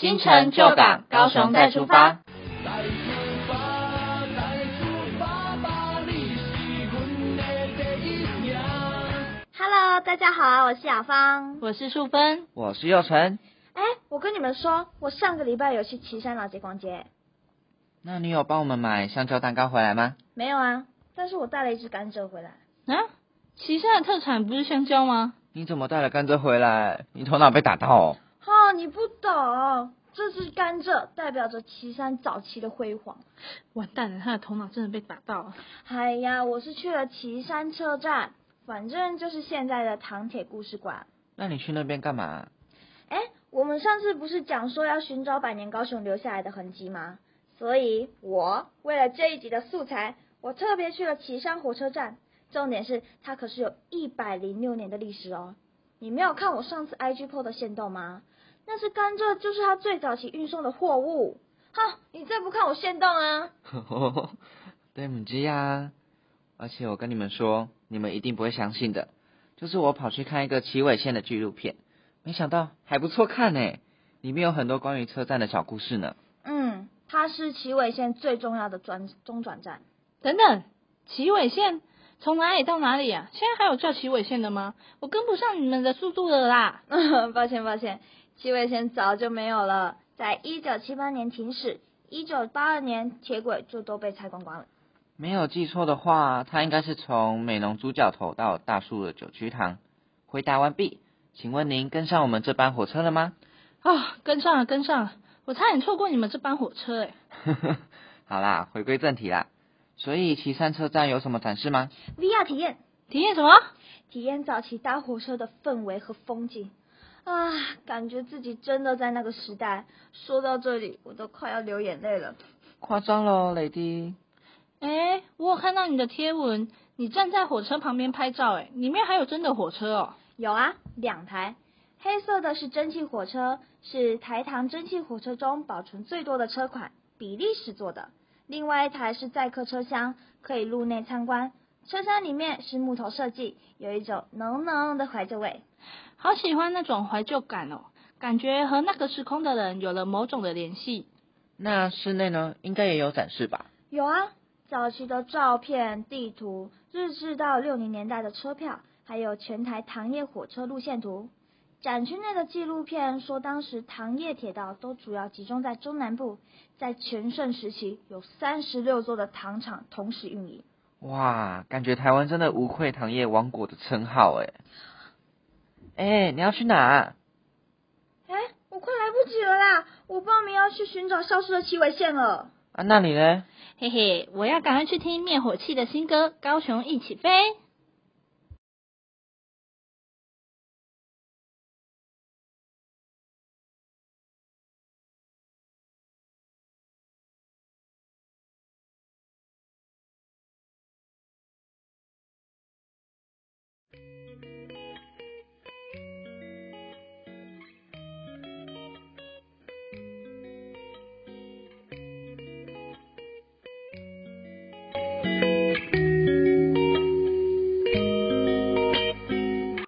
新城旧港，高雄再出发。再出发，再出发吧，你是阮的第一名。Hello，大家好啊，我是雅芳。我是淑芬，我是佑成。哎，我跟你们说，我上个礼拜有去岐山老街逛街。那你有帮我们买香蕉蛋糕回来吗？没有啊，但是我带了一只甘蔗回来。啊，岐山的特产不是香蕉吗？你怎么带了甘蔗回来？你头脑被打到哦。哦，你不懂，这只甘蔗代表着岐山早期的辉煌。完蛋了，他的头脑真的被打到了。哎呀，我是去了岐山车站，反正就是现在的唐铁故事馆。那你去那边干嘛？哎，我们上次不是讲说要寻找百年高雄留下来的痕迹吗？所以，我为了这一集的素材，我特别去了岐山火车站。重点是，它可是有一百零六年的历史哦。你没有看我上次 IG PO 的线动吗？那是甘蔗，就是他最早期运送的货物。哈，你再不看我线动啊？对不起呀。而且我跟你们说，你们一定不会相信的，就是我跑去看一个奇尾线的纪录片，没想到还不错看呢，里面有很多关于车站的小故事呢。嗯，它是奇尾线最重要的转中转站。等等，奇尾线从哪里到哪里啊？现在还有叫奇尾线的吗？我跟不上你们的速度了啦！抱 歉抱歉，旗尾线早就没有了，在一九七八年停驶，一九八二年铁轨就都被拆光光了。没有记错的话，它应该是从美浓猪脚头到大树的九曲堂。回答完毕，请问您跟上我们这班火车了吗？啊、跟上了，跟上了，我差点错过你们这班火车哎。好啦，回归正题啦。所以岐山车站有什么展示吗？VR 体验，体验什么？体验早期搭火车的氛围和风景啊，感觉自己真的在那个时代。说到这里，我都快要流眼泪了。夸张喽，雷迪。哎，我有看到你的贴文，你站在火车旁边拍照，哎，里面还有真的火车哦。有啊，两台，黑色的是蒸汽火车，是台糖蒸汽火车中保存最多的车款，比利时做的。另外一台是载客车厢，可以入内参观。车厢里面是木头设计，有一种浓浓的怀旧味。好喜欢那种怀旧感哦，感觉和那个时空的人有了某种的联系。那室内呢？应该也有展示吧？有啊，早期的照片、地图，日治到六零年代的车票，还有全台糖业火车路线图。展区内的纪录片说，当时糖业铁道都主要集中在中南部，在全盛时期有三十六座的糖厂同时运营。哇，感觉台湾真的无愧糖业王国的称号诶。哎，你要去哪？哎，我快来不及了啦！我报名要去寻找消失的七尾线了。啊，那你呢？嘿嘿，我要赶快去听灭火器的新歌《高雄一起飞》。